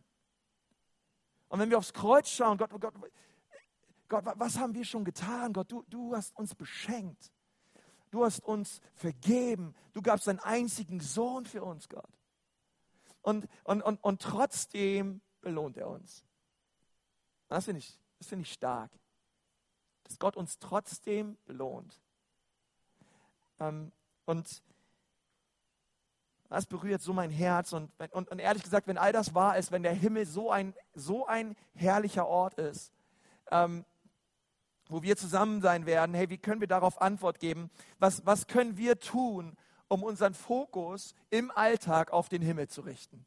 Und wenn wir aufs Kreuz schauen, Gott, Gott, Gott, was haben wir schon getan? Gott, du, du hast uns beschenkt. Du hast uns vergeben. Du gabst deinen einzigen Sohn für uns, Gott. Und, und, und, und trotzdem belohnt er uns. Das finde ich, find ich stark. Dass Gott uns trotzdem belohnt. Ähm, und das berührt so mein Herz. Und, und, und, ehrlich gesagt, wenn all das wahr ist, wenn der Himmel so ein, so ein herrlicher Ort ist, ähm, wo wir zusammen sein werden, hey, wie können wir darauf Antwort geben? Was, was können wir tun, um unseren Fokus im Alltag auf den Himmel zu richten?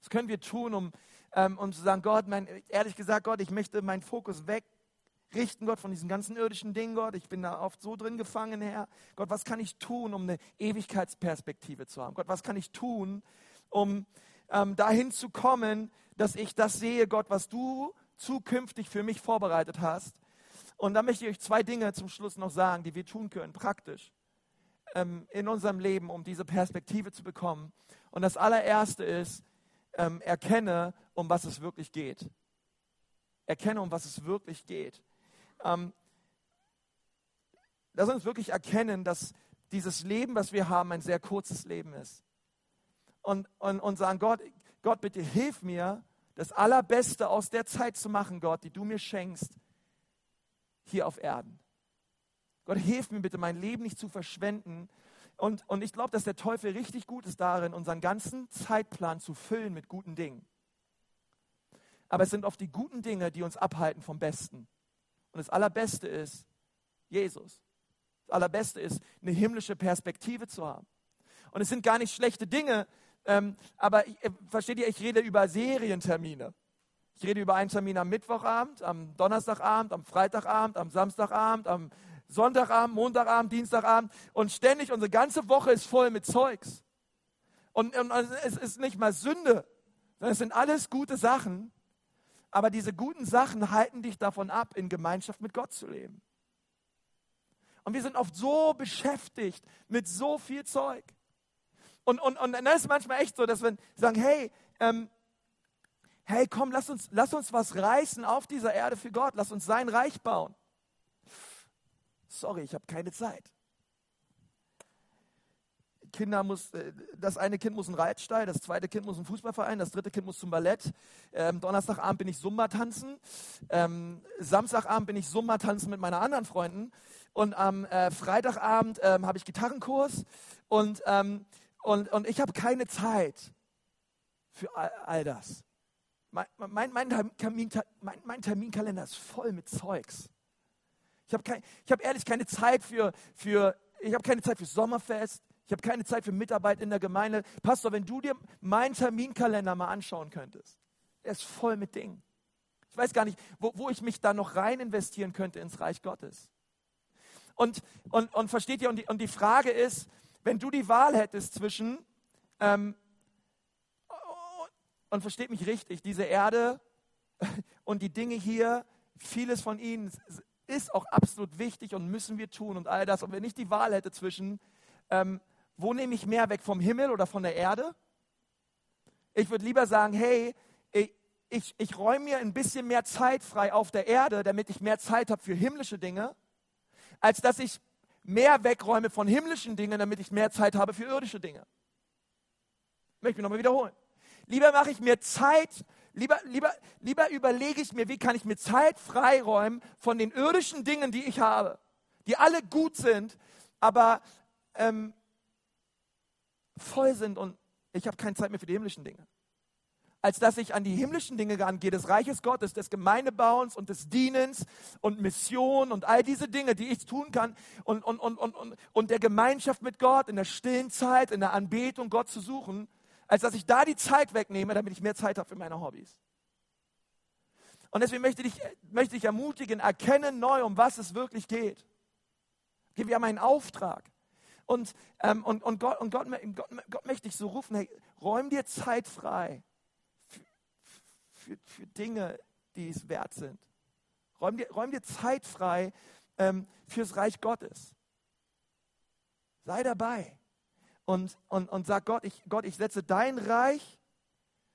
Was können wir tun, um, ähm, um zu sagen, Gott, mein, ehrlich gesagt, Gott, ich möchte meinen Fokus wegrichten, Gott, von diesen ganzen irdischen Dingen, Gott. Ich bin da oft so drin gefangen, Herr. Gott, was kann ich tun, um eine Ewigkeitsperspektive zu haben? Gott, was kann ich tun, um ähm, dahin zu kommen, dass ich das sehe, Gott, was du zukünftig für mich vorbereitet hast. Und da möchte ich euch zwei Dinge zum Schluss noch sagen, die wir tun können, praktisch ähm, in unserem Leben, um diese Perspektive zu bekommen. Und das allererste ist, ähm, erkenne, um was es wirklich geht. Erkenne, um was es wirklich geht. Ähm, lass uns wirklich erkennen, dass dieses Leben, was wir haben, ein sehr kurzes Leben ist. Und, und, und sagen, Gott, Gott, bitte hilf mir, das Allerbeste aus der Zeit zu machen, Gott, die du mir schenkst, hier auf Erden. Gott, hilf mir bitte, mein Leben nicht zu verschwenden. Und, und ich glaube, dass der Teufel richtig gut ist darin, unseren ganzen Zeitplan zu füllen mit guten Dingen. Aber es sind oft die guten Dinge, die uns abhalten vom Besten. Und das Allerbeste ist Jesus. Das Allerbeste ist, eine himmlische Perspektive zu haben. Und es sind gar nicht schlechte Dinge, ähm, aber äh, versteht ihr, ich rede über Serientermine. Ich rede über einen Termin am Mittwochabend, am Donnerstagabend, am Freitagabend, am Samstagabend, am Sonntagabend, Montagabend, Dienstagabend. Und ständig, unsere ganze Woche ist voll mit Zeugs. Und, und es ist nicht mal Sünde, sondern es sind alles gute Sachen. Aber diese guten Sachen halten dich davon ab, in Gemeinschaft mit Gott zu leben. Und wir sind oft so beschäftigt mit so viel Zeug. Und, und, und dann ist manchmal echt so, dass wir sagen, hey, ähm, hey, komm, lass uns, lass uns was reißen auf dieser Erde für Gott. Lass uns sein Reich bauen. Sorry, ich habe keine Zeit. Kinder muss, äh, das eine Kind muss einen Reitstall, das zweite Kind muss einen Fußballverein, das dritte Kind muss zum Ballett. Ähm, Donnerstagabend bin ich Sumba tanzen. Ähm, Samstagabend bin ich Sumba tanzen mit meinen anderen Freunden. Und am äh, Freitagabend ähm, habe ich Gitarrenkurs. Und, ähm, und, und ich habe keine Zeit für all, all das. Mein, mein, mein, Termin, mein, Terminkalender ist voll mit Zeugs. Ich habe hab ehrlich keine Zeit für, für ich habe keine Zeit für Sommerfest. Ich habe keine Zeit für Mitarbeit in der Gemeinde. Pastor, wenn du dir meinen Terminkalender mal anschauen könntest, er ist voll mit Dingen. Ich weiß gar nicht, wo, wo ich mich da noch rein investieren könnte ins Reich Gottes. Und, und, und versteht ihr, und die, und die Frage ist, wenn du die Wahl hättest zwischen, ähm, und versteht mich richtig, diese Erde und die Dinge hier, vieles von ihnen ist auch absolut wichtig und müssen wir tun und all das. Und wenn ich die Wahl hätte zwischen, ähm, wo nehme ich mehr weg vom Himmel oder von der Erde? Ich würde lieber sagen, hey, ich, ich, ich räume mir ein bisschen mehr Zeit frei auf der Erde, damit ich mehr Zeit habe für himmlische Dinge, als dass ich mehr wegräume von himmlischen Dingen, damit ich mehr Zeit habe für irdische Dinge. Möchte ich nochmal wiederholen. Lieber mache ich mir Zeit, lieber, lieber, lieber überlege ich mir, wie kann ich mir Zeit freiräumen von den irdischen Dingen, die ich habe, die alle gut sind, aber ähm, voll sind und ich habe keine Zeit mehr für die himmlischen Dinge. Als dass ich an die himmlischen Dinge angehe, des Reiches Gottes, des Gemeindebauens und des Dienens und Mission und all diese Dinge, die ich tun kann und, und, und, und, und, und der Gemeinschaft mit Gott, in der stillen Zeit, in der Anbetung Gott zu suchen, als dass ich da die Zeit wegnehme, damit ich mehr Zeit habe für meine Hobbys. Und deswegen möchte ich, möchte ich ermutigen, erkenne neu, um was es wirklich geht. Wir haben einen Auftrag. Und, ähm, und, und, Gott, und Gott, Gott, Gott möchte dich so rufen, hey, räum dir Zeit frei für, für, für Dinge, die es wert sind. Räum dir, räum dir Zeit frei ähm, fürs Reich Gottes. Sei dabei und, und, und sag Gott ich, Gott, ich setze dein Reich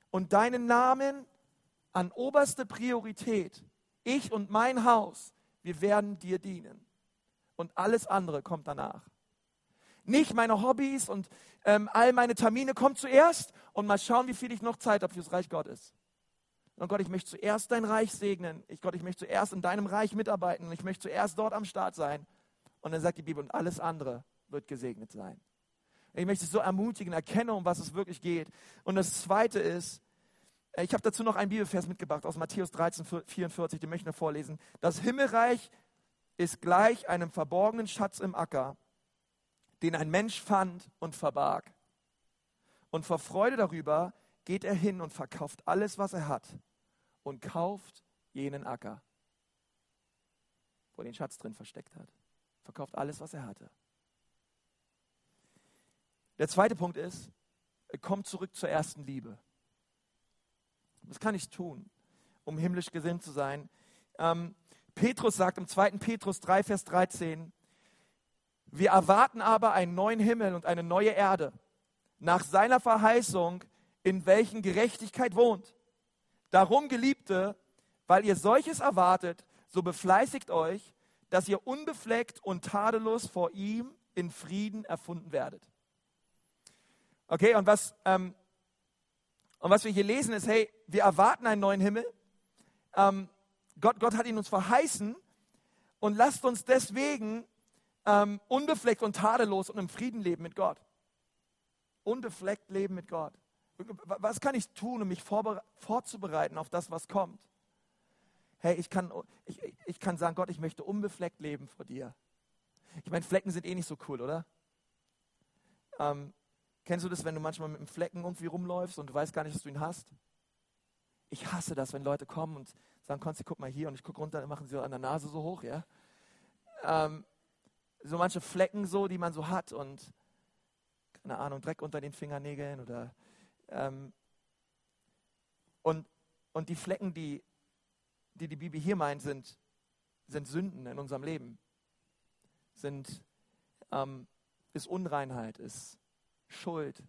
und deinen Namen an oberste Priorität. Ich und mein Haus, wir werden dir dienen. Und alles andere kommt danach. Nicht meine Hobbys und ähm, all meine Termine kommen zuerst und mal schauen, wie viel ich noch Zeit habe fürs Reich Gottes. Und Gott, ich möchte zuerst dein Reich segnen. Ich Gott, ich möchte zuerst in deinem Reich mitarbeiten. Ich möchte zuerst dort am Start sein. Und dann sagt die Bibel, und alles andere wird gesegnet sein. Ich möchte dich so ermutigen, erkenne, um was es wirklich geht. Und das Zweite ist, äh, ich habe dazu noch einen Bibelvers mitgebracht aus Matthäus 13, 44, den möchte ich noch vorlesen. Das Himmelreich ist gleich einem verborgenen Schatz im Acker, den ein Mensch fand und verbarg. Und vor Freude darüber geht er hin und verkauft alles, was er hat und kauft jenen Acker, wo er den Schatz drin versteckt hat. Verkauft alles, was er hatte. Der zweite Punkt ist, komm zurück zur ersten Liebe. Was kann ich tun, um himmlisch gesinnt zu sein? Ähm, Petrus sagt im 2. Petrus 3, Vers 13, wir erwarten aber einen neuen Himmel und eine neue Erde, nach seiner Verheißung, in welchen Gerechtigkeit wohnt. Darum, Geliebte, weil ihr solches erwartet, so befleißigt euch, dass ihr unbefleckt und tadellos vor ihm in Frieden erfunden werdet. Okay, und was, ähm, und was wir hier lesen ist, hey, wir erwarten einen neuen Himmel. Ähm, Gott, Gott hat ihn uns verheißen und lasst uns deswegen ähm, unbefleckt und tadellos und im Frieden leben mit Gott. Unbefleckt leben mit Gott. Was kann ich tun, um mich vorzubereiten auf das, was kommt? Hey, ich kann, ich, ich kann sagen, Gott, ich möchte unbefleckt leben vor dir. Ich meine, Flecken sind eh nicht so cool, oder? Ähm, kennst du das, wenn du manchmal mit einem Flecken irgendwie rumläufst und du weißt gar nicht, dass du ihn hast? Ich hasse das, wenn Leute kommen und sagen, Konsti, guck mal hier und ich gucke runter und machen sie an der Nase so hoch, ja? Ähm, so manche Flecken so, die man so hat und keine Ahnung, Dreck unter den Fingernägeln oder ähm, und, und die Flecken, die, die die Bibel hier meint, sind, sind Sünden in unserem Leben, sind, ähm, ist Unreinheit, ist Schuld,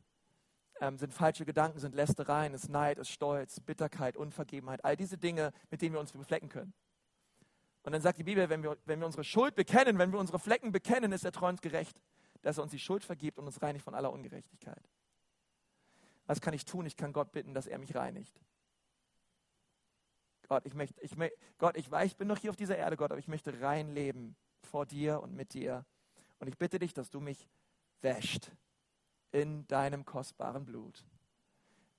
ähm, sind falsche Gedanken, sind Lästereien, ist Neid, ist Stolz, Bitterkeit, Unvergebenheit, all diese Dinge, mit denen wir uns beflecken können. Und dann sagt die Bibel, wenn wir, wenn wir unsere Schuld bekennen, wenn wir unsere Flecken bekennen, ist er und gerecht, dass er uns die Schuld vergibt und uns reinigt von aller Ungerechtigkeit. Was kann ich tun? Ich kann Gott bitten, dass er mich reinigt. Gott, ich möchte, ich, Gott, ich weiß, ich bin noch hier auf dieser Erde, Gott, aber ich möchte rein leben vor dir und mit dir. Und ich bitte dich, dass du mich wäscht in deinem kostbaren Blut.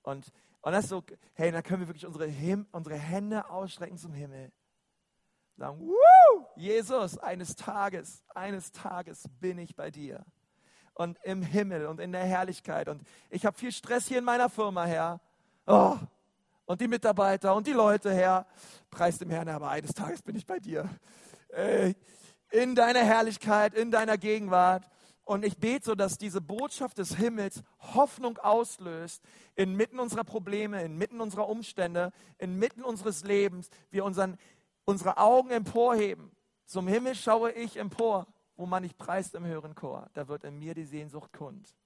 Und, und das ist so, hey, dann können wir wirklich unsere, Him unsere Hände ausstrecken zum Himmel. Sagen, Woo! Jesus, eines Tages, eines Tages bin ich bei dir. Und im Himmel und in der Herrlichkeit. Und ich habe viel Stress hier in meiner Firma, Herr. Oh, und die Mitarbeiter und die Leute, Herr. Preis dem Herrn, aber eines Tages bin ich bei dir. Äh, in deiner Herrlichkeit, in deiner Gegenwart. Und ich bete so, dass diese Botschaft des Himmels Hoffnung auslöst, inmitten unserer Probleme, inmitten unserer Umstände, inmitten unseres Lebens, wir unseren, unsere Augen emporheben. Zum Himmel schaue ich empor, wo man nicht preist im höheren Chor. Da wird in mir die Sehnsucht kund.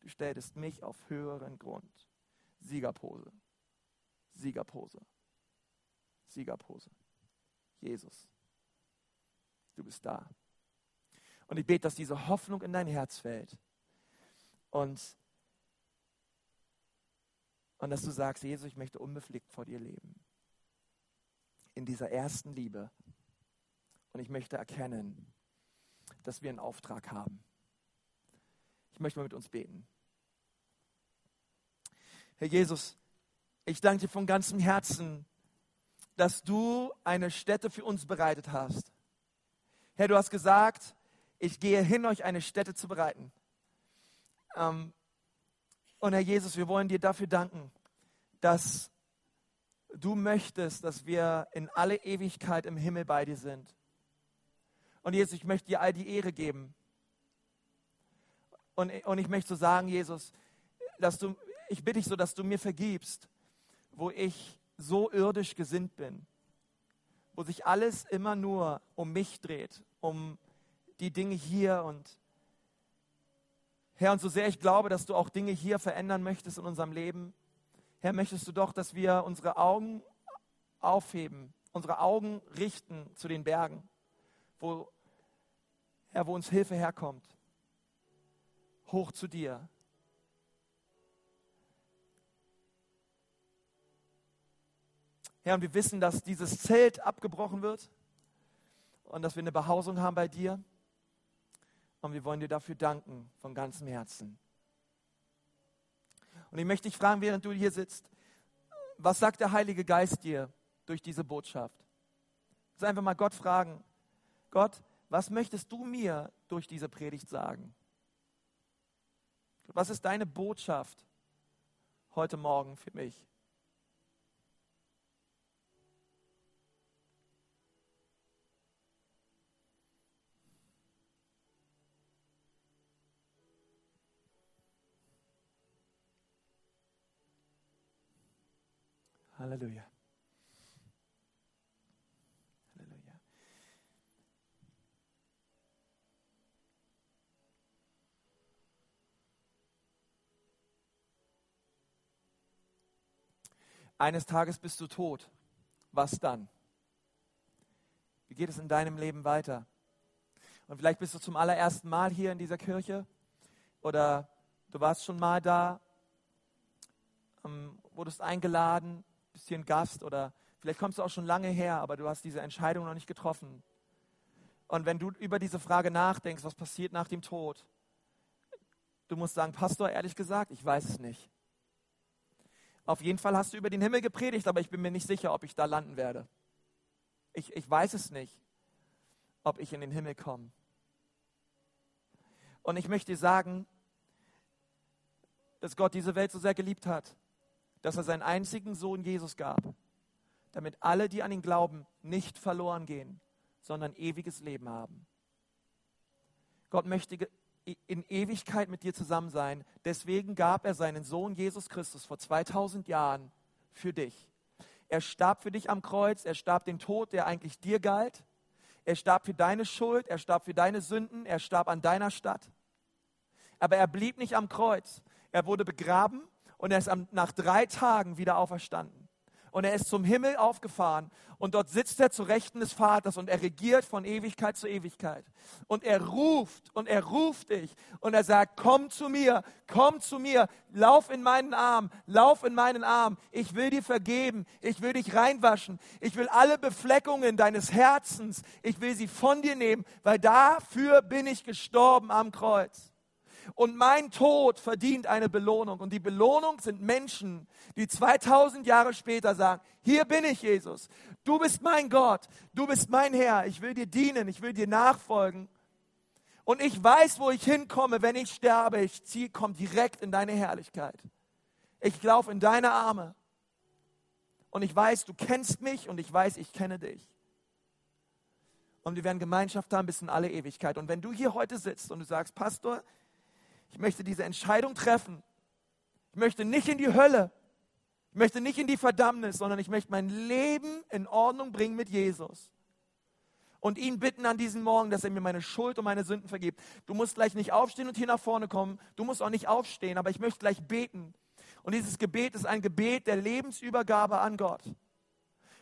Du stelltest mich auf höheren Grund. Siegerpose. Siegerpose. Siegerpose. Jesus, du bist da. Und ich bete, dass diese Hoffnung in dein Herz fällt. Und, und dass du sagst, Jesus, ich möchte unbefleckt vor dir leben. In dieser ersten Liebe. Und ich möchte erkennen, dass wir einen Auftrag haben. Ich möchte mal mit uns beten. Herr Jesus, ich danke dir von ganzem Herzen, dass du eine Stätte für uns bereitet hast. Herr, du hast gesagt, ich gehe hin, euch eine Stätte zu bereiten. Ähm, und Herr Jesus, wir wollen dir dafür danken, dass du möchtest, dass wir in alle Ewigkeit im Himmel bei dir sind. Und Jesus, ich möchte dir all die Ehre geben. Und, und ich möchte so sagen, Jesus, dass du, ich bitte dich so, dass du mir vergibst, wo ich so irdisch gesinnt bin, wo sich alles immer nur um mich dreht, um die Dinge hier und Herr, und so sehr ich glaube, dass du auch Dinge hier verändern möchtest in unserem Leben, Herr, möchtest du doch, dass wir unsere Augen aufheben, unsere Augen richten zu den Bergen, wo, Herr, wo uns Hilfe herkommt, hoch zu dir. Herr, und wir wissen, dass dieses Zelt abgebrochen wird und dass wir eine Behausung haben bei dir. Und wir wollen dir dafür danken von ganzem Herzen. Und ich möchte dich fragen, während du hier sitzt, was sagt der Heilige Geist dir durch diese Botschaft? Sag einfach mal Gott fragen, Gott, was möchtest du mir durch diese Predigt sagen? Was ist deine Botschaft heute Morgen für mich? Halleluja. Halleluja. Eines Tages bist du tot. Was dann? Wie geht es in deinem Leben weiter? Und vielleicht bist du zum allerersten Mal hier in dieser Kirche oder du warst schon mal da, ähm, wurdest eingeladen, bisschen Gast oder vielleicht kommst du auch schon lange her, aber du hast diese Entscheidung noch nicht getroffen. Und wenn du über diese Frage nachdenkst, was passiert nach dem Tod, du musst sagen, Pastor, ehrlich gesagt, ich weiß es nicht. Auf jeden Fall hast du über den Himmel gepredigt, aber ich bin mir nicht sicher, ob ich da landen werde. Ich, ich weiß es nicht, ob ich in den Himmel komme. Und ich möchte dir sagen, dass Gott diese Welt so sehr geliebt hat, dass er seinen einzigen Sohn Jesus gab, damit alle, die an ihn glauben, nicht verloren gehen, sondern ewiges Leben haben. Gott möchte in Ewigkeit mit dir zusammen sein. Deswegen gab er seinen Sohn Jesus Christus vor 2000 Jahren für dich. Er starb für dich am Kreuz, er starb den Tod, der eigentlich dir galt. Er starb für deine Schuld, er starb für deine Sünden, er starb an deiner Stadt. Aber er blieb nicht am Kreuz. Er wurde begraben und er ist nach drei Tagen wieder auferstanden und er ist zum Himmel aufgefahren und dort sitzt er zu Rechten des Vaters und er regiert von Ewigkeit zu Ewigkeit. Und er ruft und er ruft dich und er sagt, komm zu mir, komm zu mir, lauf in meinen Arm, lauf in meinen Arm. Ich will dir vergeben, ich will dich reinwaschen, ich will alle Befleckungen deines Herzens, ich will sie von dir nehmen, weil dafür bin ich gestorben am Kreuz. Und mein Tod verdient eine Belohnung. Und die Belohnung sind Menschen, die 2000 Jahre später sagen, hier bin ich, Jesus. Du bist mein Gott. Du bist mein Herr. Ich will dir dienen. Ich will dir nachfolgen. Und ich weiß, wo ich hinkomme, wenn ich sterbe. Ich ziehe, komme direkt in deine Herrlichkeit. Ich laufe in deine Arme. Und ich weiß, du kennst mich und ich weiß, ich kenne dich. Und wir werden Gemeinschaft haben bis in alle Ewigkeit. Und wenn du hier heute sitzt und du sagst, Pastor, ich möchte diese Entscheidung treffen. Ich möchte nicht in die Hölle. Ich möchte nicht in die Verdammnis, sondern ich möchte mein Leben in Ordnung bringen mit Jesus. Und ihn bitten an diesem Morgen, dass er mir meine Schuld und meine Sünden vergibt. Du musst gleich nicht aufstehen und hier nach vorne kommen. Du musst auch nicht aufstehen, aber ich möchte gleich beten. Und dieses Gebet ist ein Gebet der Lebensübergabe an Gott.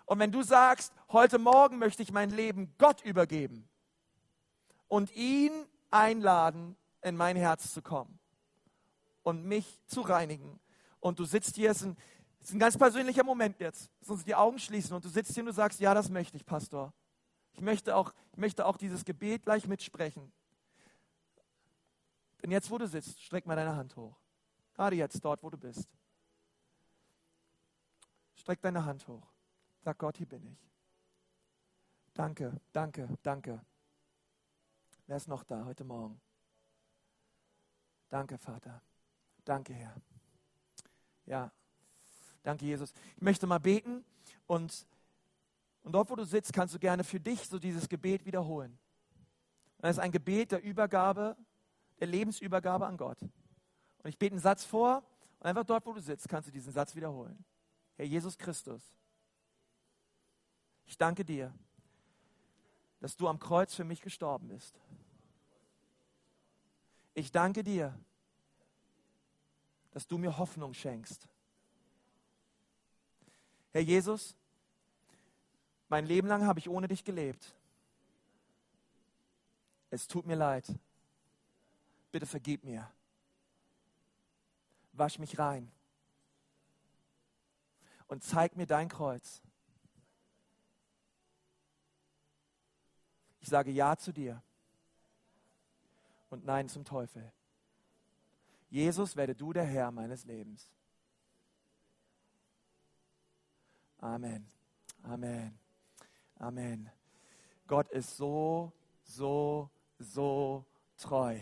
Und wenn du sagst, heute Morgen möchte ich mein Leben Gott übergeben und ihn einladen, in mein Herz zu kommen und mich zu reinigen. Und du sitzt hier, es ist ein, es ist ein ganz persönlicher Moment jetzt, dass uns die Augen schließen und du sitzt hier und du sagst, ja, das möchte ich, Pastor. Ich möchte auch, ich möchte auch dieses Gebet gleich mitsprechen. Denn jetzt, wo du sitzt, streck mal deine Hand hoch. Gerade jetzt, dort, wo du bist. Streck deine Hand hoch. Sag Gott, hier bin ich. Danke, danke, danke. Wer ist noch da heute Morgen? Danke, Vater. Danke, Herr. Ja, danke, Jesus. Ich möchte mal beten und, und dort, wo du sitzt, kannst du gerne für dich so dieses Gebet wiederholen. Das ist ein Gebet der Übergabe, der Lebensübergabe an Gott. Und ich bete einen Satz vor und einfach dort, wo du sitzt, kannst du diesen Satz wiederholen. Herr Jesus Christus, ich danke dir, dass du am Kreuz für mich gestorben bist. Ich danke dir, dass du mir Hoffnung schenkst. Herr Jesus, mein Leben lang habe ich ohne dich gelebt. Es tut mir leid. Bitte vergib mir. Wasch mich rein. Und zeig mir dein Kreuz. Ich sage Ja zu dir und Nein zum Teufel. Jesus, werde du der Herr meines Lebens. Amen. Amen. Amen. Gott ist so, so, so treu.